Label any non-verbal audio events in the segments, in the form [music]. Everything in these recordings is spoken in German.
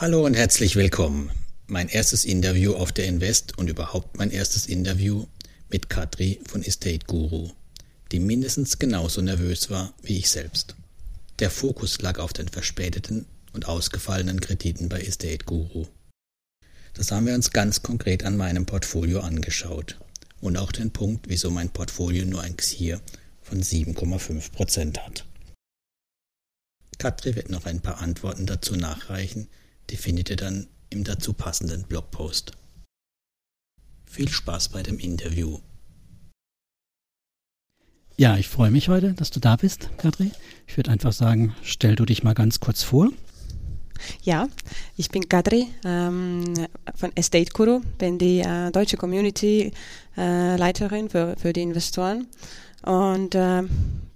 Hallo und herzlich willkommen. Mein erstes Interview auf der Invest und überhaupt mein erstes Interview mit Katri von Estate Guru, die mindestens genauso nervös war wie ich selbst. Der Fokus lag auf den verspäteten und ausgefallenen Krediten bei Estate Guru. Das haben wir uns ganz konkret an meinem Portfolio angeschaut und auch den Punkt, wieso mein Portfolio nur ein XIR von 7,5 Prozent hat. Katri wird noch ein paar Antworten dazu nachreichen, die findet ihr dann im dazu passenden Blogpost. Viel Spaß bei dem Interview. Ja, ich freue mich heute, dass du da bist, Katri. Ich würde einfach sagen, stell du dich mal ganz kurz vor. Ja, ich bin Kadri ähm, von Estate Guru, bin die äh, deutsche Community äh, Leiterin für, für die Investoren und äh,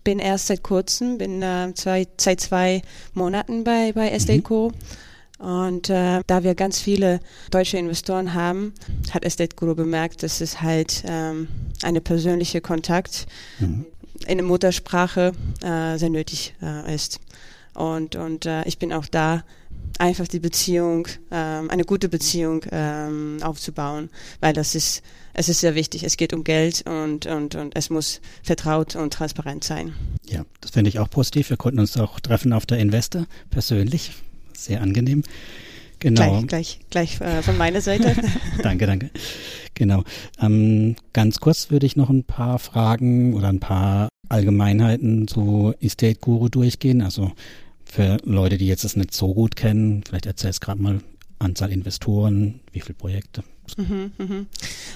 bin erst seit kurzem, bin äh, zwei, seit zwei Monaten bei, bei Estate mhm. Guru. Und äh, da wir ganz viele deutsche Investoren haben, hat Estate Guru bemerkt, dass es halt ähm, eine persönliche Kontakt mhm. in der Muttersprache äh, sehr nötig äh, ist. Und, und äh, ich bin auch da, einfach die Beziehung, ähm, eine gute Beziehung ähm, aufzubauen, weil das ist, es ist sehr wichtig. Es geht um Geld und, und, und es muss vertraut und transparent sein. Ja, das finde ich auch positiv. Wir konnten uns auch treffen auf der Investor persönlich. Sehr angenehm. Genau. Gleich, gleich, gleich äh, von meiner Seite. [laughs] danke, danke. Genau. Ähm, ganz kurz würde ich noch ein paar Fragen oder ein paar Allgemeinheiten zu Estate Guru durchgehen. Also für Leute, die jetzt das nicht so gut kennen, vielleicht erzählst du gerade mal Anzahl Investoren, wie viele Projekte. Mhm, mhm.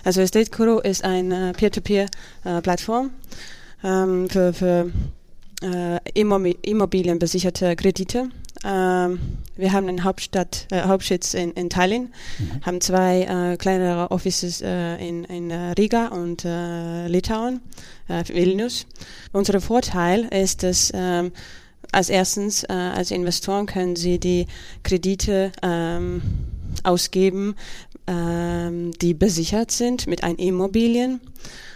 Also Estate Guru ist eine Peer-to-Peer-Plattform äh, ähm, für, für äh, Immobilienbesicherte Kredite. Ähm, wir haben einen Hauptstadt, äh, Hauptsitz in, in Tallinn, mhm. haben zwei äh, kleinere Offices äh, in, in äh, Riga und äh, Litauen, äh, Vilnius. Unser Vorteil ist, dass ähm, als erstens als Investoren können Sie die Kredite ähm, ausgeben, ähm, die besichert sind mit ein Immobilien.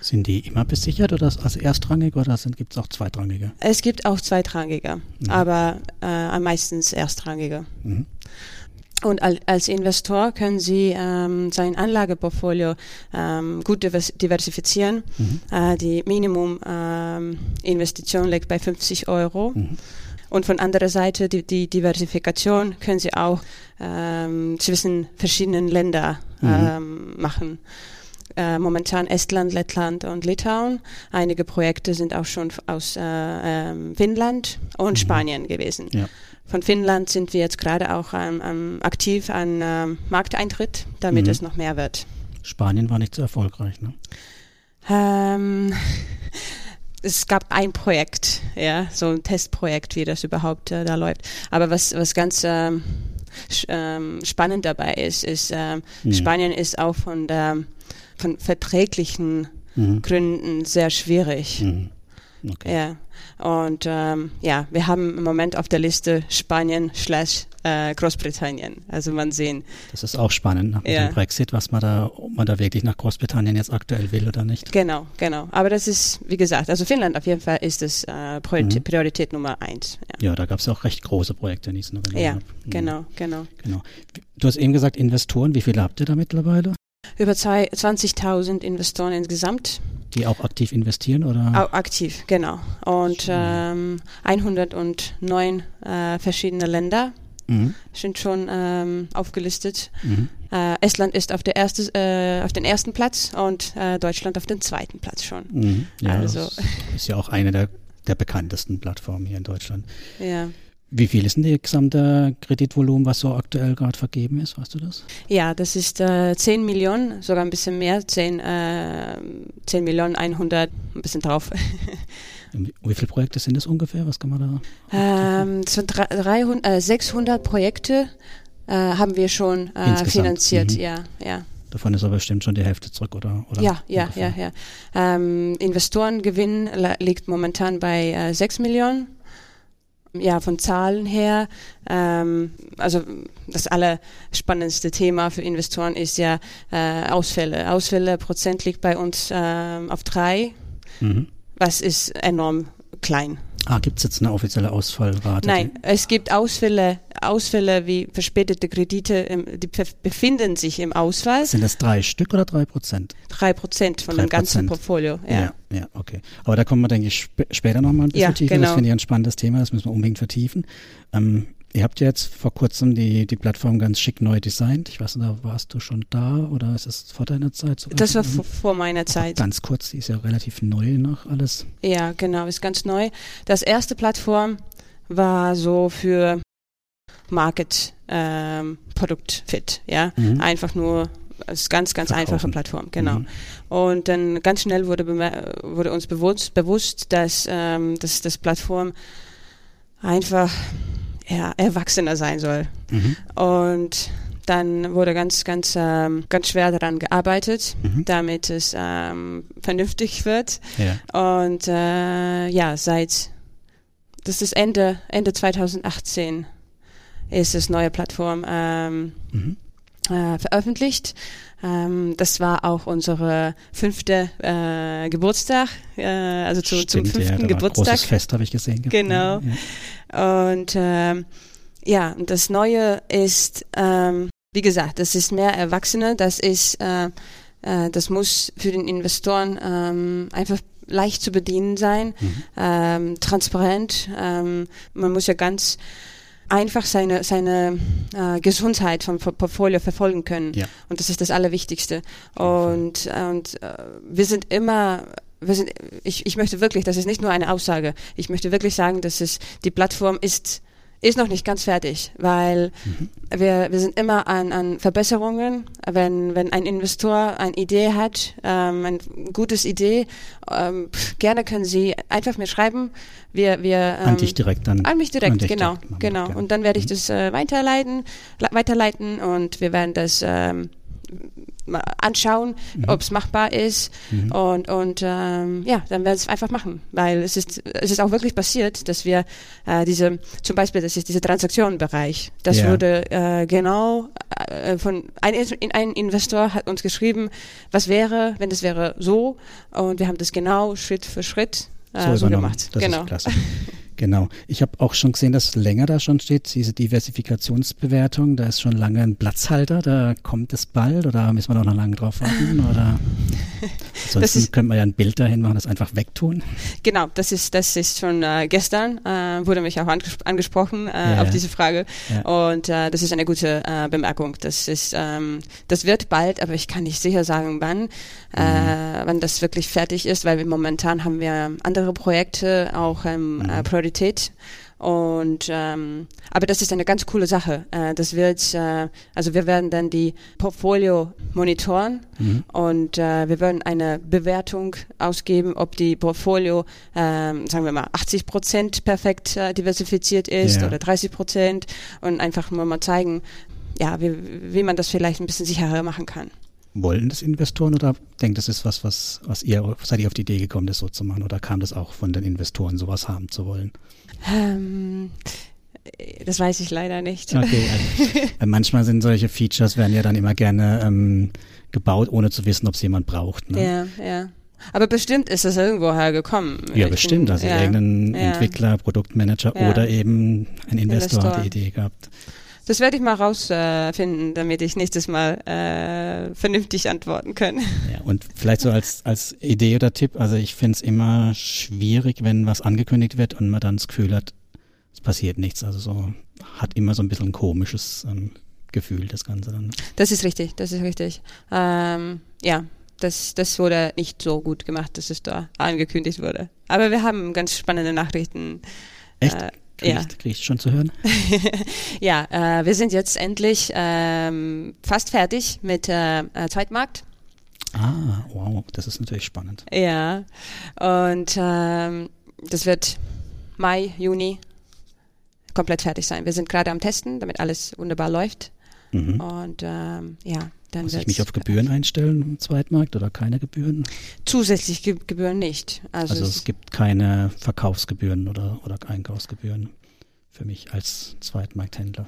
Sind die immer besichert oder als erstrangig oder gibt es auch zweitrangige? Es gibt auch zweitrangige, mhm. aber äh, am meisten erstrangige. Mhm. Und als Investor können Sie ähm, sein Anlageportfolio ähm, gut diversifizieren. Mhm. Äh, die Minimuminvestition ähm, liegt bei 50 Euro. Mhm. Und von anderer Seite die, die Diversifikation können Sie auch ähm, zwischen verschiedenen Ländern mhm. ähm, machen. Äh, momentan Estland, Lettland und Litauen. Einige Projekte sind auch schon aus äh, äh, Finnland und mhm. Spanien gewesen. Ja. Von Finnland sind wir jetzt gerade auch ähm, aktiv an ähm, Markteintritt, damit mhm. es noch mehr wird. Spanien war nicht so erfolgreich, ne? Ähm, es gab ein Projekt, ja, so ein Testprojekt, wie das überhaupt äh, da läuft. Aber was, was ganz ähm, ähm, spannend dabei ist, ist, äh, mhm. Spanien ist auch von der, von verträglichen mhm. Gründen sehr schwierig. Mhm. Okay. Ja. Und ähm, ja, wir haben im Moment auf der Liste Spanien slash äh, Großbritannien. Also man sehen. Das ist auch spannend nach ja. dem Brexit, was man da, ob man da wirklich nach Großbritannien jetzt aktuell will oder nicht. Genau, genau. Aber das ist, wie gesagt, also Finnland auf jeden Fall ist es äh, Priorität, mhm. Priorität Nummer eins. Ja, ja da gab es auch recht große Projekte in diesem Ja, mhm. genau, genau. Genau. Du hast eben gesagt Investoren. Wie viele habt ihr da mittlerweile? Über 20.000 Investoren insgesamt. Die auch aktiv investieren oder? Auch aktiv, genau. Und ähm, 109 äh, verschiedene Länder mhm. sind schon ähm, aufgelistet. Mhm. Äh, Estland ist auf, der erste, äh, auf den ersten Platz und äh, Deutschland auf den zweiten Platz schon. Mhm. Ja, also. ist ja auch eine der, der bekanntesten Plattformen hier in Deutschland. Ja. Wie viel ist denn die gesamte Kreditvolumen, was so aktuell gerade vergeben ist? Weißt du das? Ja, das ist äh, 10 Millionen, sogar ein bisschen mehr, 10, äh, 10 Millionen 100, ein bisschen drauf. [laughs] Wie viele Projekte sind das ungefähr? Was kann man da? Ähm, so 300, äh, 600 Projekte äh, haben wir schon äh, finanziert, mhm. ja, ja. Davon ist aber bestimmt schon die Hälfte zurück, oder? oder ja, ja, ungefähr? ja, ja. Ähm, Investorengewinn liegt momentan bei äh, 6 Millionen ja, von Zahlen her, ähm, also das allerspannendste Thema für Investoren ist ja äh, Ausfälle. Ausfälle Prozent liegt bei uns äh, auf drei, mhm. Was ist enorm klein. Ah, gibt es jetzt eine offizielle Ausfallrate? Nein, es gibt Ausfälle Ausfälle wie verspätete Kredite, die befinden sich im Ausweis. Sind das drei Stück oder drei Prozent? Drei Prozent von 3%. dem ganzen Portfolio. Ja. ja, ja, okay. Aber da kommen wir, denke ich, sp später nochmal ein bisschen ja, tiefer. Genau. Das finde ich ein spannendes Thema, das müssen wir unbedingt vertiefen. Ähm, Ihr habt ja jetzt vor kurzem die, die Plattform ganz schick neu designt. Ich weiß nicht, da warst du schon da oder ist es vor deiner Zeit? Sogar das war vor meiner Zeit. Ganz kurz, die ist ja relativ neu noch alles. Ja, genau, ist ganz neu. Das erste Plattform war so für Market ähm, Produkt Fit, ja, mhm. einfach nur als ganz, ganz Verkaufen. einfache Plattform, genau. Mhm. Und dann ganz schnell wurde, wurde uns bewusst, bewusst dass, ähm, dass das Plattform einfach ja, erwachsener sein soll. Mhm. Und dann wurde ganz, ganz, ähm, ganz schwer daran gearbeitet, mhm. damit es ähm, vernünftig wird. Ja. Und äh, ja, seit das ist Ende Ende 2018 ist das neue Plattform ähm, mhm. äh, veröffentlicht. Ähm, das war auch unsere fünfte äh, Geburtstag, äh, also zu, Stimmt, zum fünften ja, Geburtstag. Großes Fest habe ich gesehen. Genau. Ja. Und ähm, ja, das Neue ist, ähm, wie gesagt, das ist mehr Erwachsene, das ist, äh, äh, das muss für den Investoren ähm, einfach leicht zu bedienen sein, mhm. ähm, transparent. Ähm, man muss ja ganz einfach seine, seine äh, Gesundheit vom Portfolio verfolgen können. Ja. Und das ist das Allerwichtigste. Und, und äh, wir sind immer sind, ich, ich möchte wirklich, das ist nicht nur eine Aussage, ich möchte wirklich sagen, dass es, die Plattform ist ist noch nicht ganz fertig, weil mhm. wir, wir sind immer an, an Verbesserungen. Wenn, wenn ein Investor eine Idee hat, ähm, ein gutes Idee, ähm, gerne können Sie einfach mir schreiben. Wir, wir, ähm, an dich direkt dann. An mich direkt, an genau, direkt. genau. Und dann werde ich mhm. das äh, weiterleiten, weiterleiten und wir werden das ähm, anschauen, mhm. ob es machbar ist mhm. und und ähm, ja, dann werden wir es einfach machen, weil es ist es ist auch wirklich passiert, dass wir äh, diese zum Beispiel das ist dieser Transaktionenbereich, das ja. wurde äh, genau äh, von ein, ein Investor hat uns geschrieben, was wäre, wenn das wäre so und wir haben das genau Schritt für Schritt äh, so, so gemacht. Das genau. [laughs] Genau. Ich habe auch schon gesehen, dass länger da schon steht, diese Diversifikationsbewertung. Da ist schon lange ein Platzhalter. Da kommt es bald oder müssen wir noch lange drauf warten? Oder ansonsten könnte man ja ein Bild dahin machen, das einfach wegtun. Genau, das ist, das ist schon äh, gestern, äh, wurde mich auch anges angesprochen äh, ja, auf diese Frage. Ja. Und äh, das ist eine gute äh, Bemerkung. Das ist, ähm, das wird bald, aber ich kann nicht sicher sagen, wann, äh, mhm. wann das wirklich fertig ist, weil wir momentan haben wir andere Projekte, auch ähm, mhm. Priorität. Und ähm, aber das ist eine ganz coole Sache. Äh, das wird, äh, also wir werden dann die Portfolio monitoren mhm. und äh, wir werden eine Bewertung ausgeben, ob die Portfolio, ähm, sagen wir mal, 80 Prozent perfekt äh, diversifiziert ist ja. oder 30 Prozent und einfach nur mal zeigen, ja, wie, wie man das vielleicht ein bisschen sicherer machen kann wollen das Investoren oder denkt das ist was, was, was ihr, seid ihr auf die Idee gekommen, das so zu machen oder kam das auch von den Investoren, sowas haben zu wollen? Ähm, das weiß ich leider nicht. Okay, also, manchmal sind solche Features, werden ja dann immer gerne ähm, gebaut, ohne zu wissen, ob es jemand braucht. Ne? Ja, ja. Aber bestimmt ist das irgendwoher gekommen. Ja, bestimmt. Bin, also ja, irgendein ja. Entwickler, Produktmanager ja. oder eben ein Investor, Investor, hat die Idee gehabt. Das werde ich mal rausfinden, äh, damit ich nächstes Mal äh, vernünftig antworten kann. Ja, und vielleicht so als, als Idee oder Tipp, also ich finde es immer schwierig, wenn was angekündigt wird und man dann das Gefühl hat, es passiert nichts. Also so hat immer so ein bisschen ein komisches ähm, Gefühl, das Ganze dann. Das ist richtig, das ist richtig. Ähm, ja, das, das wurde nicht so gut gemacht, dass es da angekündigt wurde. Aber wir haben ganz spannende Nachrichten. Echt? Äh, Krieg ja. krieg ich schon zu hören? [laughs] ja, äh, wir sind jetzt endlich ähm, fast fertig mit äh, äh, Zweitmarkt. Ah, wow, das ist natürlich spannend. Ja, und ähm, das wird Mai, Juni komplett fertig sein. Wir sind gerade am Testen, damit alles wunderbar läuft. Mhm. Und ähm, ja, dann Muss ich mich auf Gebühren einstellen im Zweitmarkt oder keine Gebühren? Zusätzlich Ge Gebühren nicht. Also, also es, es gibt keine Verkaufsgebühren oder, oder Einkaufsgebühren für mich als Zweitmarkthändler.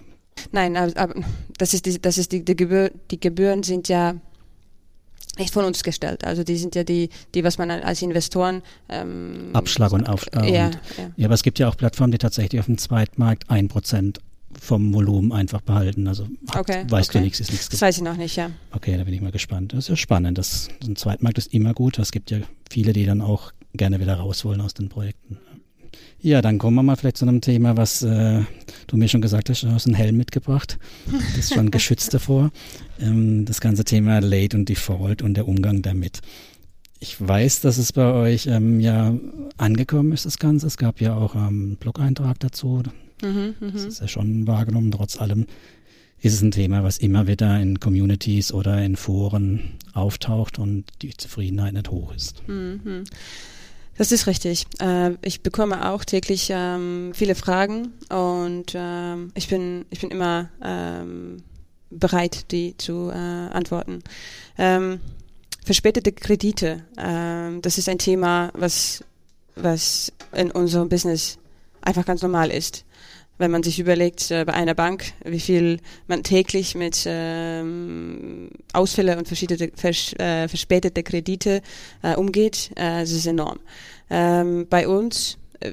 Nein, aber, aber das ist die, das ist die, die, Gebühr, die Gebühren sind ja nicht von uns gestellt. Also die sind ja die, die was man als Investoren ähm, Abschlag und auf. Äh, ja, ja. ja, aber es gibt ja auch Plattformen, die tatsächlich auf dem Zweitmarkt ein Prozent vom Volumen einfach behalten. Also okay, weißt okay. du nichts, ist nichts. Das weiß ich noch nicht, ja. Okay, da bin ich mal gespannt. Das ist ja spannend. Das, ein Zweitmarkt ist immer gut. Es gibt ja viele, die dann auch gerne wieder raus wollen aus den Projekten. Ja, dann kommen wir mal vielleicht zu einem Thema, was äh, du mir schon gesagt hast, du hast einen Helm mitgebracht. Das ist schon [laughs] geschützt davor. Ähm, das ganze Thema Late und Default und der Umgang damit. Ich weiß, dass es bei euch ähm, ja angekommen ist, das Ganze. Es gab ja auch einen ähm, Blog-Eintrag dazu. Mhm, das ist ja schon wahrgenommen. Trotz allem ist es ein Thema, was immer wieder in Communities oder in Foren auftaucht und die Zufriedenheit nicht hoch ist. Mhm. Das ist richtig. Äh, ich bekomme auch täglich ähm, viele Fragen und ähm, ich bin ich bin immer ähm, bereit, die zu äh, antworten. Verspätete Kredite, das ist ein Thema, was was in unserem Business einfach ganz normal ist wenn man sich überlegt äh, bei einer Bank, wie viel man täglich mit ähm, Ausfälle und verschiedene vers äh, verspätete Kredite äh, umgeht, äh, das ist enorm. Ähm, bei uns äh,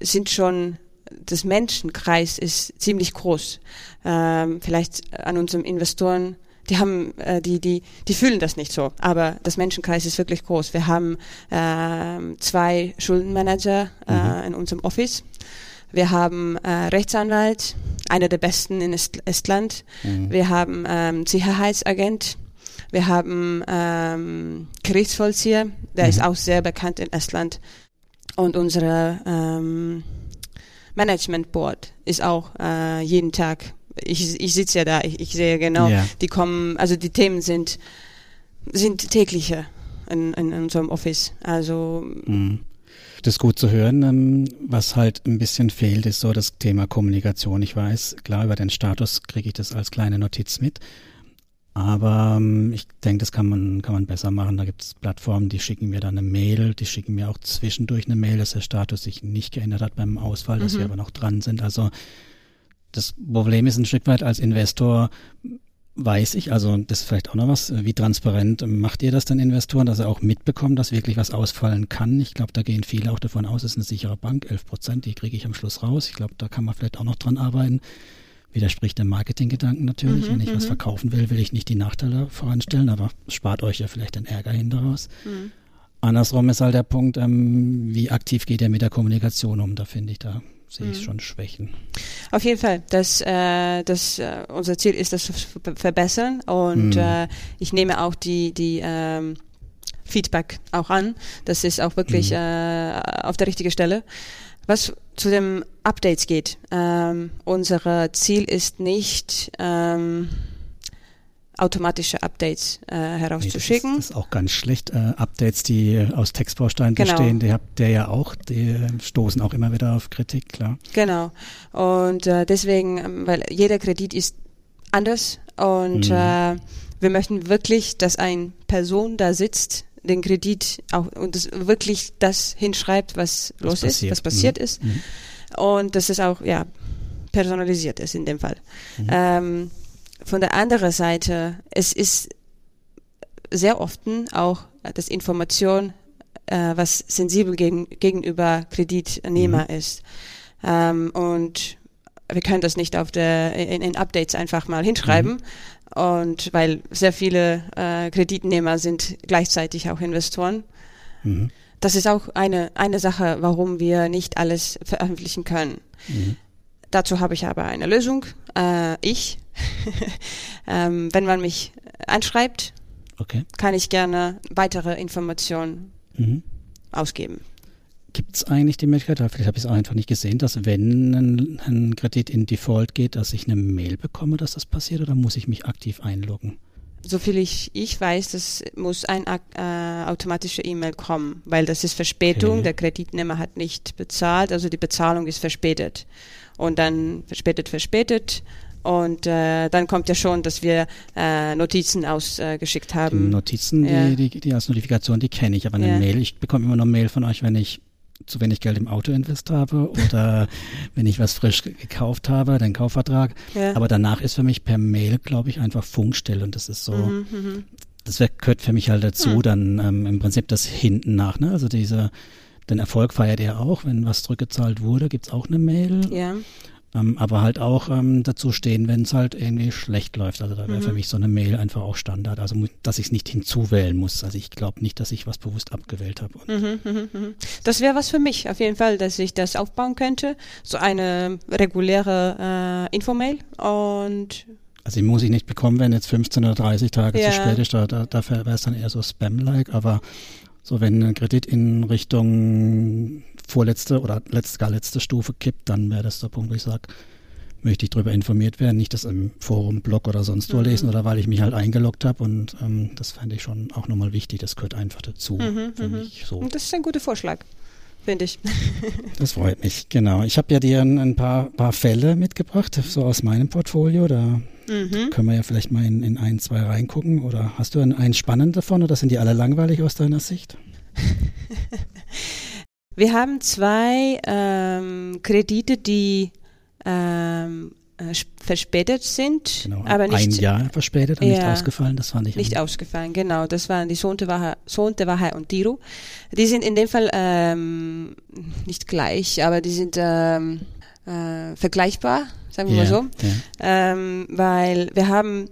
sind schon das Menschenkreis ist ziemlich groß. Ähm, vielleicht an unseren Investoren die haben, äh, die, die, die fühlen das nicht so. Aber das Menschenkreis ist wirklich groß. Wir haben äh, zwei Schuldenmanager äh, mhm. in unserem Office. Wir haben äh, Rechtsanwalt, einer der besten in Est Estland. Mhm. Wir haben ähm, Sicherheitsagent. Wir haben ähm, Gerichtsvollzieher, der mhm. ist auch sehr bekannt in Estland. Und unsere ähm, Management Board ist auch äh, jeden Tag. Ich, ich sitze ja da, ich, ich sehe genau, ja. die kommen, also die Themen sind, sind tägliche in, in unserem Office. Also mhm das ist gut zu hören. Ähm, was halt ein bisschen fehlt, ist so das Thema Kommunikation. Ich weiß, klar, über den Status kriege ich das als kleine Notiz mit. Aber ähm, ich denke, das kann man, kann man besser machen. Da gibt es Plattformen, die schicken mir dann eine Mail, die schicken mir auch zwischendurch eine Mail, dass der Status sich nicht geändert hat beim Ausfall, dass mhm. wir aber noch dran sind. Also das Problem ist ein Stück weit als Investor weiß ich, also das ist vielleicht auch noch was, wie transparent macht ihr das denn Investoren, dass sie auch mitbekommen, dass wirklich was ausfallen kann? Ich glaube, da gehen viele auch davon aus, es ist eine sichere Bank, 11 Prozent, die kriege ich am Schluss raus. Ich glaube, da kann man vielleicht auch noch dran arbeiten. Widerspricht der Marketinggedanken natürlich. Mhm, Wenn ich was mhm. verkaufen will, will ich nicht die Nachteile voranstellen, aber spart euch ja vielleicht den Ärger hinderaus. Mhm. Andersrum ist halt der Punkt, ähm, wie aktiv geht ihr mit der Kommunikation um? Da finde ich, da sehe ich mhm. schon Schwächen. Auf jeden Fall. Das, äh, das, äh, unser Ziel ist, das zu verbessern. Und mhm. äh, ich nehme auch die, die ähm, Feedback auch an. Das ist auch wirklich mhm. äh, auf der richtigen Stelle. Was zu den Updates geht. Ähm, unser Ziel ist nicht, ähm, automatische Updates äh, herauszuschicken. Nee, das, ist, das, ist, auch ganz schlecht. Äh, Updates, die aus Textbausteinen genau. bestehen, die habt ihr ja auch, die stoßen auch immer wieder auf Kritik, klar. Genau. Und äh, deswegen, ähm, weil jeder Kredit ist anders und mhm. äh, wir möchten wirklich, dass eine Person da sitzt, den Kredit auch und das wirklich das hinschreibt, was, was los passiert. ist, was passiert mhm. ist. Mhm. Und dass es auch ja personalisiert ist in dem Fall. Mhm. Ähm, von der anderen Seite, es ist sehr oft auch das Information, äh, was sensibel gegen, gegenüber Kreditnehmer mhm. ist. Ähm, und wir können das nicht auf der, in, in Updates einfach mal hinschreiben. Mhm. Und weil sehr viele äh, Kreditnehmer sind gleichzeitig auch Investoren. Mhm. Das ist auch eine, eine Sache, warum wir nicht alles veröffentlichen können. Mhm. Dazu habe ich aber eine Lösung. Äh, ich, [laughs] ähm, wenn man mich anschreibt, okay. kann ich gerne weitere Informationen mhm. ausgeben. Gibt es eigentlich die Möglichkeit, vielleicht habe ich es einfach nicht gesehen, dass wenn ein, ein, Kredit in Default geht, dass ich eine Mail bekomme, dass das passiert oder muss ich mich aktiv einloggen? Soviel ich, ich weiß, das muss ein äh, automatische E-Mail kommen, weil das ist Verspätung, okay. der Kreditnehmer hat nicht bezahlt, also die Bezahlung ist verspätet und dann verspätet, verspätet. Und äh, dann kommt ja schon, dass wir äh, Notizen ausgeschickt äh, haben. Die Notizen, ja. die, die, die als Notifikation, die kenne ich, aber eine ja. Mail, ich bekomme immer noch Mail von euch, wenn ich zu wenig Geld im Auto invest habe oder [laughs] wenn ich was frisch gekauft habe, den Kaufvertrag. Ja. Aber danach ist für mich per Mail, glaube ich, einfach Funkstelle und das ist so, mhm, mhm. das gehört für mich halt dazu, mhm. dann ähm, im Prinzip das hinten nach, ne? Also diese den Erfolg feiert er auch, wenn was zurückgezahlt wurde, gibt es auch eine Mail. Ja. Ähm, aber halt auch ähm, dazu stehen, wenn es halt irgendwie schlecht läuft. Also da wäre Mhm. für mich so eine Mail einfach auch Standard. Also dass ich es nicht hinzuwählen muss. Also ich glaube nicht, dass ich was bewusst abgewählt habe. Mhm, mhm, mhm. Das wäre was für mich auf jeden Fall, dass ich das aufbauen könnte. So eine reguläre äh, Infomail und Also die muss ich nicht bekommen, wenn jetzt 15 oder 30 Tage Ja. zu spät ist. Da, da, dafür wäre es dann eher so Spam-like. Aber so wenn ein Kredit in Richtung vorletzte oder letzte, gar letzte Stufe kippt, dann wäre das der Punkt, wo ich sage, möchte ich darüber informiert werden, nicht das im Forum, Blog oder sonst wo Mhm. lesen oder weil ich mich halt eingeloggt habe und ähm, das fände ich schon auch nochmal wichtig, das gehört einfach dazu Mhm, für mhm. mich so. und das ist ein guter Vorschlag, finde ich. [laughs] Das freut mich, genau. Ich habe ja dir ein, ein paar, paar Fälle mitgebracht, so aus meinem Portfolio, da Mhm. können wir ja vielleicht mal in, in ein, zwei reingucken oder hast du ein, ein spannend davon oder sind die alle langweilig aus deiner Sicht? [laughs] Wir haben zwei ähm, Kredite, die ähm, äh, sp- verspätet sind, Genau, aber ein nicht, Jahr verspätet und nicht Ja. ausgefallen, das ich nicht ein- ausgefallen. Genau, das waren die Sontewache, Sontewache und Tiro. Die sind in dem Fall ähm, nicht gleich, aber die sind ähm, äh, vergleichbar, sagen wir ja, mal so. Ja. ähm, weil wir haben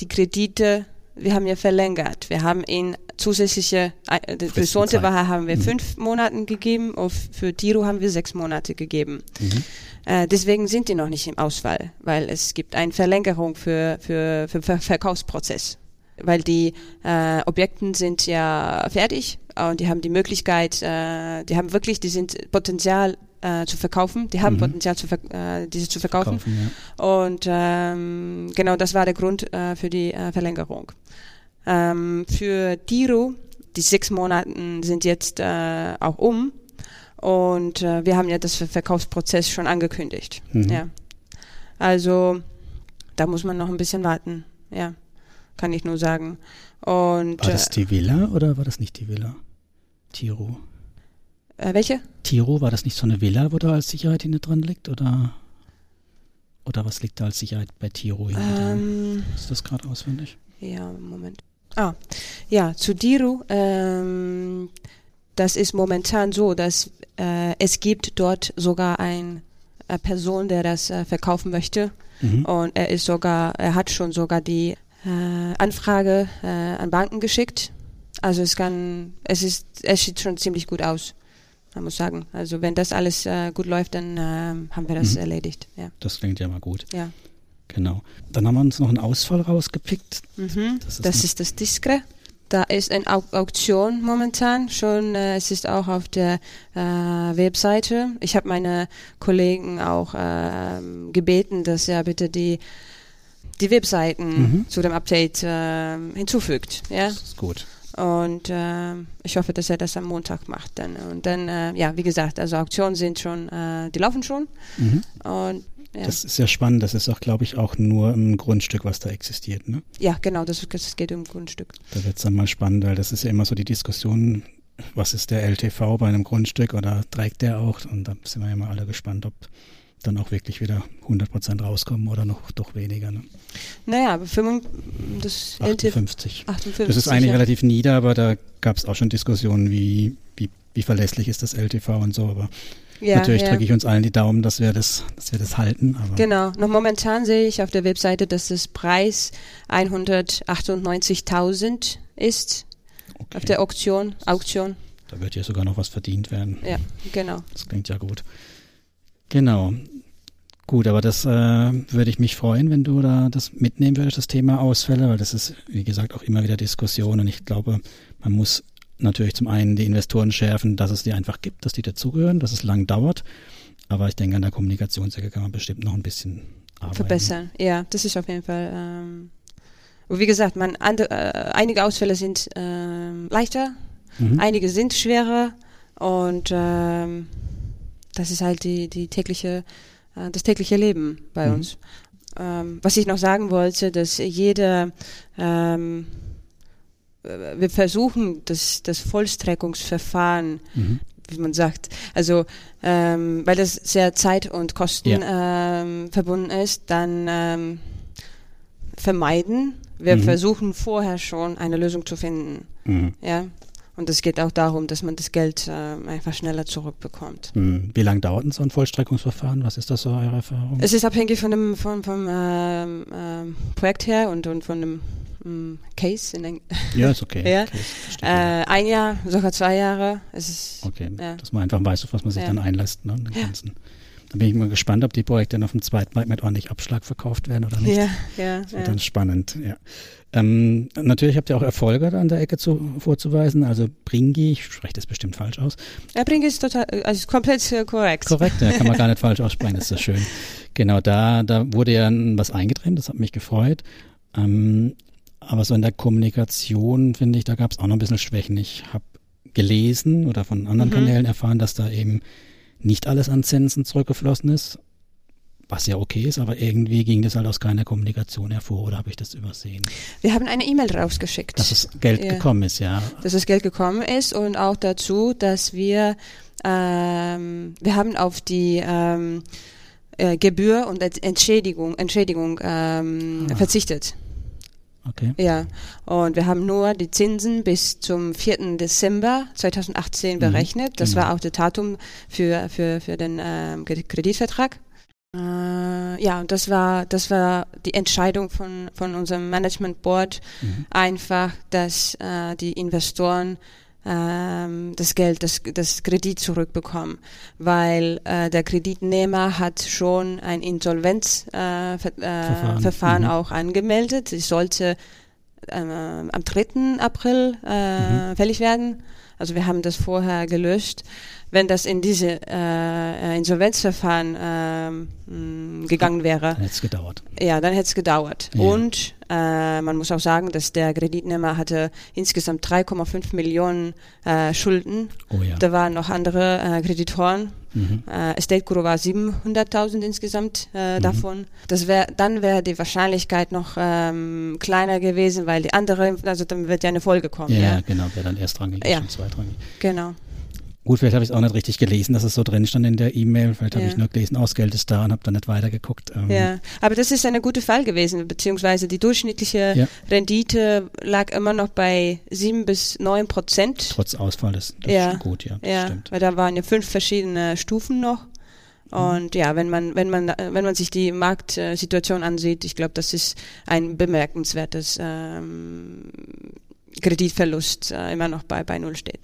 die Kredite, wir haben ja verlängert. Wir haben ihn zusätzliche, äh, für. Sontewache haben wir Mhm. fünf Monaten gegeben, und für Tiro haben wir sechs Monate gegeben. Mhm. Äh, deswegen sind die noch nicht im Ausfall, weil es gibt eine Verlängerung für, für, für Ver Verkaufsprozess. Weil die äh, Objekten sind ja fertig und die haben die Möglichkeit, äh, die haben wirklich, die sind Potenzial äh, zu verkaufen, die haben Mhm. Potenzial, zu ver äh, diese zu verkaufen. Kaufen, ja. Und ähm, genau das war der Grund äh, für die äh, Verlängerung. Ähm, für Tiro, die sechs Monaten sind jetzt äh, auch um und äh, wir haben ja das Ver- Verkaufsprozess schon angekündigt. Mhm. Ja. Also da muss man noch ein bisschen warten. Ja, kann ich nur sagen. Und War das die Villa oder war das nicht die Villa? Tiro. äh, äh, welche? Tiro, war das nicht so eine Villa, wo da als Sicherheit hinten dran liegt? Oder, oder was liegt da als Sicherheit bei Tiro hinten dran? Ähm, Ist das gerade auswendig? Ja, Moment. Ah, ja, zu Diru. Ähm, das ist momentan so, dass äh, es gibt dort sogar eine äh, Person, der das äh, verkaufen möchte. Mhm. Und er ist sogar, er hat schon sogar die äh, Anfrage äh, an Banken geschickt. Also es kann, es ist, es sieht schon ziemlich gut aus. Man muss sagen. Also wenn das alles äh, gut läuft, dann ähm, haben wir das Mhm. erledigt. Ja, Das klingt ja mal gut. ja. Genau. Dann haben wir uns noch einen Ausfall rausgepickt. Mhm. Das Das, ist ist, eine- das Discre. Da ist eine Au Auktion momentan schon. Äh, es ist auch auf der äh, Webseite. Ich habe meine Kollegen auch ähm, gebeten, dass er bitte die die Webseiten Mhm. zu dem Update ähm, hinzufügt. Ja. Das ist gut. Und ähm, ich hoffe, dass er das am Montag macht dann. Und dann, äh, ja, wie gesagt, also Auktionen sind schon, äh, die laufen schon. Mhm. Und ja, Das ist ja spannend. Das ist auch, glaube ich, auch nur ein Grundstück, was da existiert. Ne? ja genau, das, das geht um Grundstück. Da wird es dann mal spannend, weil das ist ja immer so die Diskussion, was ist der LTV bei einem Grundstück oder trägt der auch? Und da sind wir ja mal alle gespannt, ob dann auch wirklich wieder 100% rauskommen oder noch doch weniger. Ne? Naja, aber 5, das LTV 58. 58. Das ist eigentlich ja. relativ nieder, aber da gab es auch schon Diskussionen, wie, wie, wie verlässlich ist das LTV und so. Aber ja, natürlich ja. drücke ich uns allen die Daumen, dass wir das, dass wir das halten. Genau. Noch momentan sehe ich auf der Webseite, dass das Preis 198.000 ist okay. auf der Auktion. Auktion. da wird ja sogar noch was verdient werden. Ja, genau. Das klingt ja gut. Genau. Gut, aber das äh, würde ich mich freuen, wenn du da das mitnehmen würdest, das Thema Ausfälle, weil das ist, wie gesagt, auch immer wieder Diskussion und ich glaube, man muss natürlich zum einen die Investoren schärfen, dass es die einfach gibt, dass die dazugehören, dass es lang dauert, aber ich denke, an der Kommunikationsecke kann man bestimmt noch ein bisschen arbeiten. Verbessern. Ja, das ist auf jeden Fall. Ähm, wie gesagt, man, ande, äh, einige Ausfälle sind ähm, leichter, Mhm. einige sind schwerer und ähm, das ist halt die, die tägliche, äh, das tägliche Leben bei Mhm. uns. Ähm, was ich noch sagen wollte, dass jeder, ähm, äh, wir versuchen, das, das Vollstreckungsverfahren, Mhm. wie man sagt, also ähm, weil das sehr Zeit und Kosten ähm, verbunden ist, dann ähm, vermeiden. Wir Mhm. versuchen vorher schon eine Lösung zu finden. Mhm. Ja. Und es geht auch darum, dass man das Geld äh, einfach schneller zurückbekommt. Hm. Wie lange dauert denn so ein Vollstreckungsverfahren? Was ist das so eure Erfahrung? Es ist abhängig von dem vom, vom ähm, ähm, Projekt her und, und von dem ähm, Case. In ja, ist okay. [laughs] ja. Äh, ein Jahr, sogar zwei Jahre. Es ist, okay, ja. dass man einfach weiß, auf was man sich Ja. dann einlässt. Ne, Ja. Da bin ich mal gespannt, ob die Projekte dann auf dem zweiten Markt mit ordentlich Abschlag verkauft werden oder nicht. ja, ja, Das wird ja. dann spannend, ja. Ähm, natürlich habt ihr auch Erfolge an der Ecke zu, vorzuweisen. Also Bringi, ich spreche das bestimmt falsch aus. Erbring ist total, also ist komplett äh, korrekt. Korrekt, ja, kann man gar nicht [laughs] falsch aussprechen, das ist so schön. Genau, da, da wurde ja was eingetreten, das hat mich gefreut. Ähm, aber so in der Kommunikation, finde ich, da gab es auch noch ein bisschen Schwächen. Ich habe gelesen oder von anderen Mhm. Kanälen erfahren, dass da eben nicht alles an Zinsen zurückgeflossen ist, was ja okay ist, aber irgendwie ging das halt aus keiner Kommunikation hervor oder habe ich das übersehen? Wir haben eine E-Mail rausgeschickt. Dass das Geld Ja. gekommen ist, ja. dass das Geld gekommen ist und auch dazu, dass wir ähm, wir haben auf die ähm, äh, Gebühr und Ent- Entschädigung Entschädigung ähm, Ah. verzichtet. Okay. Ja, und wir haben nur die Zinsen bis zum 4. Dezember 2018 Mhm, berechnet. Das genau. war auch das Datum für, für, für den ähm, Kredit- Kreditvertrag. Äh, ja, und das war, das war die Entscheidung von, von unserem Management Board, Mhm. einfach, dass äh, die Investoren ähm, das Geld, das, das Kredit zurückbekommen, weil äh, der Kreditnehmer hat schon ein Insolvenzverfahren äh, äh, Verfahren. Mhm. auch angemeldet. Sie sollte ähm, am 3. April äh, Mhm. fällig werden. Also wir haben das vorher gelöscht. Wenn das in diese äh, Insolvenzverfahren ähm, gegangen wäre, Dann hätte es gedauert. ja, dann hätte es gedauert. Ja. Und äh, man muss auch sagen, dass der Kreditnehmer hatte insgesamt 3,5 Millionen äh, Schulden. Oh ja. Da waren noch andere äh, Kreditoren. Mhm. Äh, Estate Guru war 700.000 insgesamt äh, Mhm. davon. Das wär, dann wäre die Wahrscheinlichkeit noch ähm, kleiner gewesen, weil die andere, also dann wird ja eine Folge kommen. Ja, Ja, genau, wäre dann erstrangig Ja. und zweitrangig. genau. Gut, vielleicht habe ich es auch nicht richtig gelesen, dass es so drin stand in der E-Mail. Vielleicht habe Ja. ich nur gelesen, aus Geld ist da und habe dann nicht weitergeguckt. Ähm, Ja, aber das ist eine gute Fall gewesen, beziehungsweise die durchschnittliche Ja. Rendite lag immer noch bei 7 bis 9 Prozent. Trotz Ausfall, das, das Ja. ist gut, ja, das Ja, stimmt. weil da waren ja fünf verschiedene Stufen noch. Und ja, wenn man, wenn man, wenn man sich die Marktsituation ansieht, ich glaube, das ist ein bemerkenswertes ähm, Kreditverlust äh, immer noch bei, bei Null steht.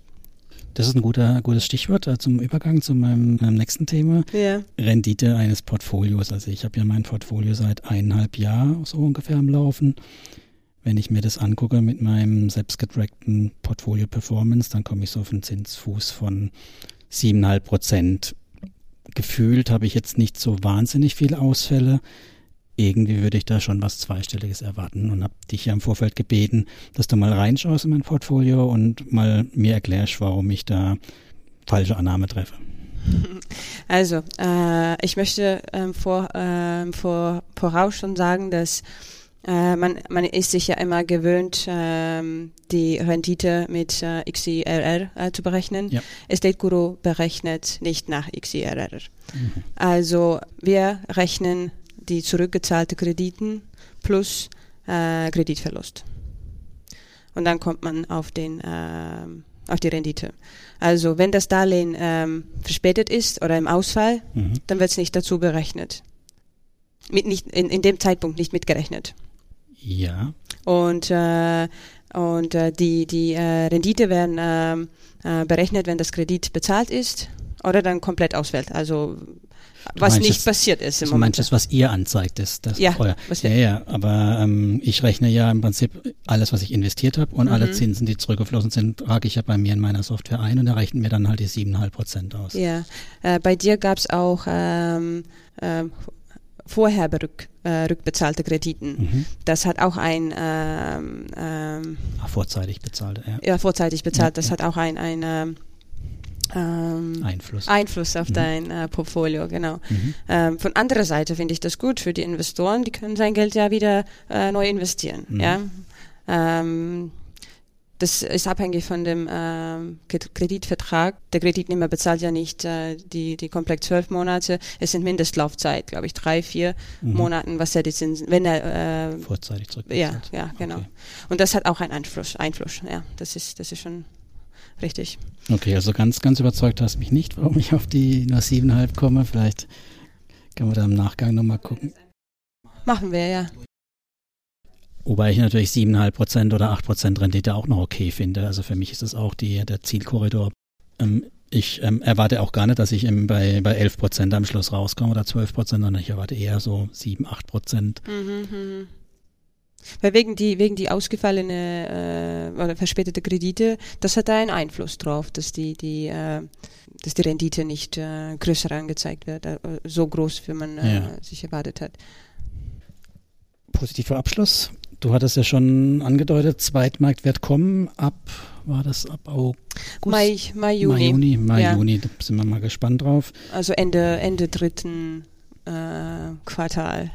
Das ist ein guter, gutes Stichwort äh, zum Übergang zu meinem, meinem nächsten Thema. Ja. Rendite eines Portfolios. Also ich habe ja mein Portfolio seit eineinhalb Jahren so ungefähr am Laufen. Wenn ich mir das angucke mit meinem selbstgetrackten Portfolio Performance, dann komme ich so auf einen Zinsfuß von siebeneinhalb Prozent. Gefühlt habe ich jetzt nicht so wahnsinnig viele Ausfälle. Irgendwie würde ich da schon was Zweistelliges erwarten und habe dich ja im Vorfeld gebeten, dass du mal reinschaust in mein Portfolio und mal mir erklärst, warum ich da falsche Annahme treffe. [laughs] Also, äh, ich möchte ähm, vor, ähm, vor, voraus schon sagen, dass äh, man, man ist sich ja immer gewöhnt, ähm, die Rendite mit äh, XIRR äh, zu berechnen. Ja. Estate Guru berechnet nicht nach XIRR. Mhm. Also wir rechnen die zurückgezahlte Krediten plus äh, Kreditverlust. Und dann kommt man auf den ähm, auf die Rendite. Also wenn das Darlehen ähm, verspätet ist oder im Ausfall, Mhm. dann wird es nicht dazu berechnet. Mit nicht, in, in dem Zeitpunkt nicht mitgerechnet. Ja, Und, äh, und äh, die, die äh, Rendite werden ähm, äh, berechnet, wenn das Kredit bezahlt ist oder dann komplett ausfällt. Also was meinst nicht jetzt- passiert ist im also Moment. manches, was ihr anzeigt, ist das Ja, euer. was Ja, ja, aber ähm, ich rechne ja im Prinzip alles, was ich investiert habe und alle Mhm. Zinsen, die zurückgeflossen sind, trage ich ja bei mir in meiner Software ein und da rechnen mir dann halt die 7,5 Prozent aus. Ja, äh, bei dir gab es auch ähm, ähm, vorher berück, äh, rückbezahlte Krediten. Mhm. Das hat auch ein ähm, ähm, Ach, vorzeitig bezahlt, ja. ja, vorzeitig bezahlt. Ja, das ja. hat auch ein, ein ähm, ähm, Einfluss. Einfluss auf Mhm. dein äh, Portfolio, genau. Mhm. Ähm, von anderer Seite finde ich das gut für die Investoren, die können sein Geld ja wieder äh, neu investieren. Mhm. Ja? Ähm, das ist abhängig von dem Kred- Kreditvertrag. Der Kreditnehmer bezahlt ja nicht äh, die, die komplett zwölf Monate. Es sind Mindestlaufzeit, glaube ich, drei, vier Mhm. Monaten, was er die Zinsen, wenn er äh, Vorzeitig ja, zurückbezahlt. ja, genau. Okay. Und das hat auch einen Einfluss, Einfluss, ja. Das ist, das ist schon richtig. Okay, also ganz, ganz überzeugt hast mich nicht, warum ich auf die nur siebeneinhalb komme. Vielleicht können wir da im Nachgang nochmal gucken. Machen wir, ja. Wobei ich natürlich siebeneinhalb Prozent oder acht Prozent Rendite auch noch okay finde. Also für mich ist das auch die, der Zielkorridor. Ähm, ich ähm, erwarte auch gar nicht, dass ich ähm, bei, bei 11 Prozent am Schluss rauskomme oder 12 Prozent, sondern ich erwarte eher so 7, 8 Prozent. Mhm, mhm. Weil wegen die, wegen die ausgefallene äh, oder verspätete Kredite, das hat da einen Einfluss drauf, dass die, die, äh, dass die Rendite nicht äh, größer angezeigt wird, äh, so groß, wie man äh, Ja. sich erwartet hat. Positiver Abschluss. Du hattest ja schon angedeutet, Zweitmarkt wird kommen ab, war das ab August? Mai, Mai, Juni. Mai, Juni, Mai, Ja. Juni, da sind wir mal gespannt drauf. Also Ende, Ende dritten äh, Quartal.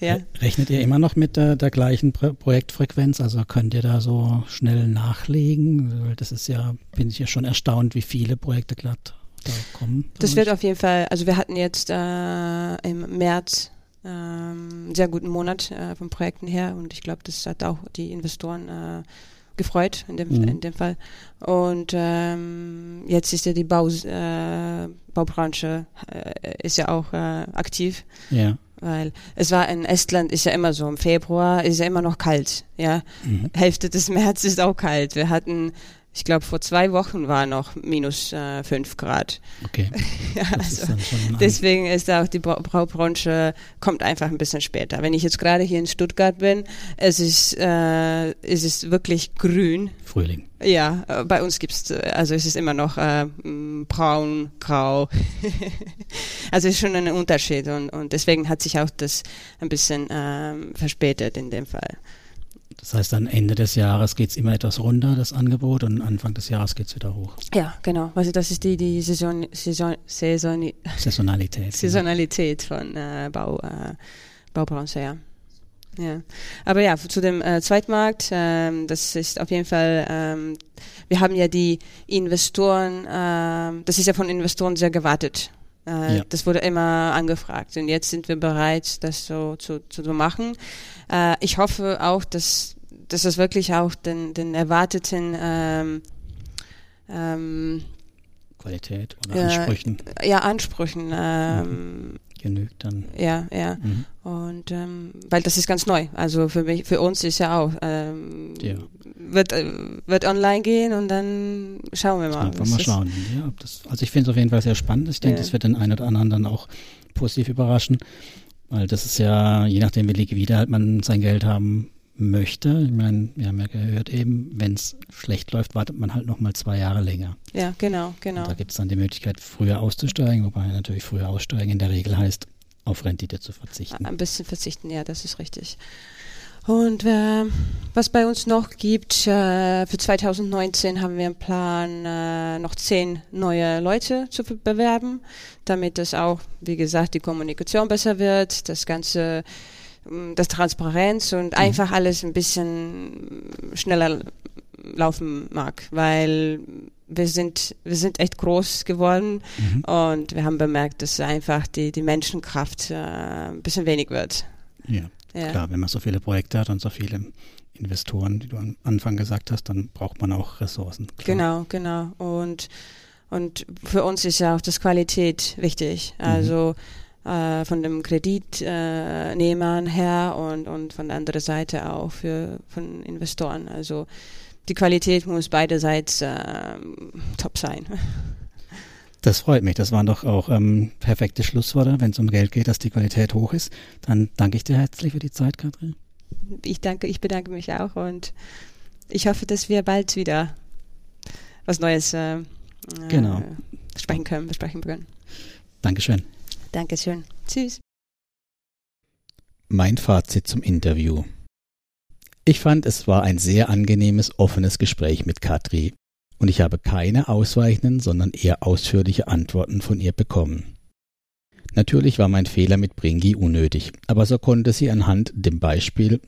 Ja. Rechnet ihr immer noch mit der, der gleichen Pro Projektfrequenz? Also könnt ihr da so schnell nachlegen? Das ist ja, bin ich ja schon erstaunt, wie viele Projekte glatt da kommen. Das wird auf jeden Fall, also wir hatten jetzt äh, im März ähm, einen sehr guten Monat äh, von Projekten her und ich glaube, das hat auch die Investoren äh, gefreut in dem, Mhm. in dem Fall. Und ähm, jetzt ist ja die Bau, äh, Baubranche äh, ist ja auch äh, aktiv, Ja. Weil es war in Estland ist ja immer so, im Februar ist ja immer noch kalt, ja. Mhm. Hälfte des [laughs] März ist auch kalt. Wir hatten, ich glaube, vor zwei Wochen war noch minus äh, fünf Grad. Okay. [laughs] Ja, ist also ein deswegen ist auch die Bra- Braubranche kommt einfach ein bisschen später. Wenn ich jetzt gerade hier in Stuttgart bin, es ist, äh, es ist wirklich grün. Frühling. Ja, äh, bei uns gibt's, äh, also es ist immer noch äh, braun, grau. [laughs] also es ist schon ein Unterschied und, und deswegen hat sich auch das ein bisschen ähm, verspätet in dem Fall. Das heißt, dann Ende des Jahres geht es immer etwas runter, das Angebot, und Anfang des Jahres geht es wieder hoch. Ja, genau. Also das ist die, die Saison, Saison, Saison, Saisonalität. Saisonalität von äh, Bau, äh, Baubranche, ja. ja. Aber ja, zu dem äh, Zweitmarkt, ähm, das ist auf jeden Fall, ähm, wir haben ja die Investoren, ähm, das ist ja von Investoren sehr gewartet. Äh, Ja. Das wurde immer angefragt und jetzt sind wir bereit, das so zu, zu, machen. Äh, ich hoffe auch, dass, dass das wirklich auch den, den erwarteten ähm, ähm, Qualität oder Ansprüchen ja, Ansprüchen ähm, genügt dann. Ja, ja. Mhm. Und ähm, weil das ist ganz neu. Also für mich, für uns ist ja auch ähm, Ja. wird äh, wird online gehen und dann schauen wir mal. Einfach mal schauen. Ja, das, also ich finde es auf jeden Fall sehr spannend. Ich denke, Ja. das wird den einen oder anderen dann auch positiv überraschen, weil das ist ja, je nachdem wie liquide halt man sein Geld haben möchte. Ich meine, wir haben ja gehört eben, wenn es schlecht läuft, wartet man halt nochmal zwei Jahre länger. Ja, genau, genau. Und da gibt es dann die Möglichkeit, früher auszusteigen, wobei natürlich früher aussteigen in der Regel heißt, auf Rendite zu verzichten. Ein bisschen verzichten, ja, das ist richtig. Und äh, was bei uns noch gibt, äh, für 2019 haben wir einen Plan, äh, noch zehn neue Leute zu be- bewerben, damit es auch, wie gesagt, die Kommunikation besser wird, das Ganze, das Transparenz und einfach alles ein bisschen schneller laufen mag, weil wir sind, wir sind echt groß geworden Mhm. und wir haben bemerkt, dass einfach die, die Menschenkraft äh, ein bisschen wenig wird. Ja, Ja. klar, wenn man so viele Projekte hat und so viele Investoren, die du am Anfang gesagt hast, dann braucht man auch Ressourcen. Klar. Genau, genau. Und, und für uns ist ja auch das Qualität wichtig. Also äh, von dem Kreditnehmern äh, Nehmern her und, und von der anderen Seite auch für von Investoren. Also die Qualität muss beiderseits äh, top sein. [laughs] Das freut mich. Das waren doch auch ähm, perfekte Schlussworte, wenn es um Geld geht, dass die Qualität hoch ist. Dann danke ich dir herzlich für die Zeit, Katrin. Ich danke, ich bedanke mich auch und ich hoffe, dass wir bald wieder was Neues äh, Genau. äh, sprechen können, besprechen können. Dankeschön. Dankeschön. Tschüss. Mein Fazit zum Interview. Ich fand, es war ein sehr angenehmes, offenes Gespräch mit Katri und ich habe keine ausweichenden, sondern eher ausführliche Antworten von ihr bekommen. Natürlich war mein Fehler mit Bringi unnötig, aber so konnte sie anhand dem Beispiel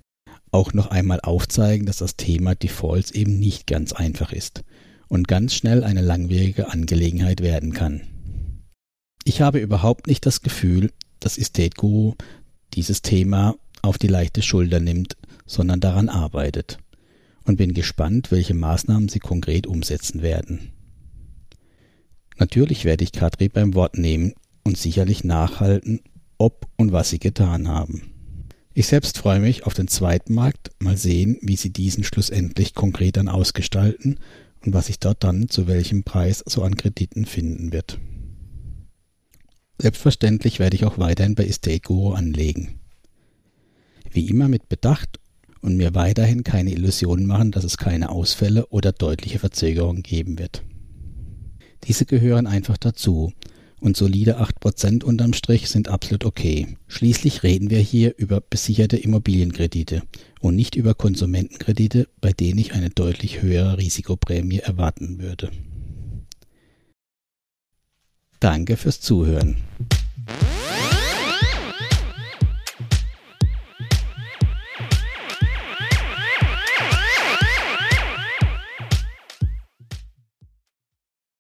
auch noch einmal aufzeigen, dass das Thema Defaults eben nicht ganz einfach ist und ganz schnell eine langwierige Angelegenheit werden kann. Ich habe überhaupt nicht das Gefühl, dass Estate Guru dieses Thema auf die leichte Schulter nimmt, sondern daran arbeitet. und bin gespannt, welche Maßnahmen Sie konkret umsetzen werden. Natürlich werde ich Katri beim Wort nehmen und sicherlich nachhalten, ob und was Sie getan haben. Ich selbst freue mich auf den zweiten Markt, mal sehen, wie Sie diesen schlussendlich konkret dann ausgestalten und was sich dort dann zu welchem Preis so an Krediten finden wird. Selbstverständlich werde ich auch weiterhin bei Estate anlegen. Wie immer mit Bedacht und mir weiterhin keine Illusionen machen, dass es keine Ausfälle oder deutliche Verzögerungen geben wird. Diese gehören einfach dazu und solide 8% unterm Strich sind absolut okay. Schließlich reden wir hier über besicherte Immobilienkredite und nicht über Konsumentenkredite, bei denen ich eine deutlich höhere Risikoprämie erwarten würde. Danke fürs Zuhören.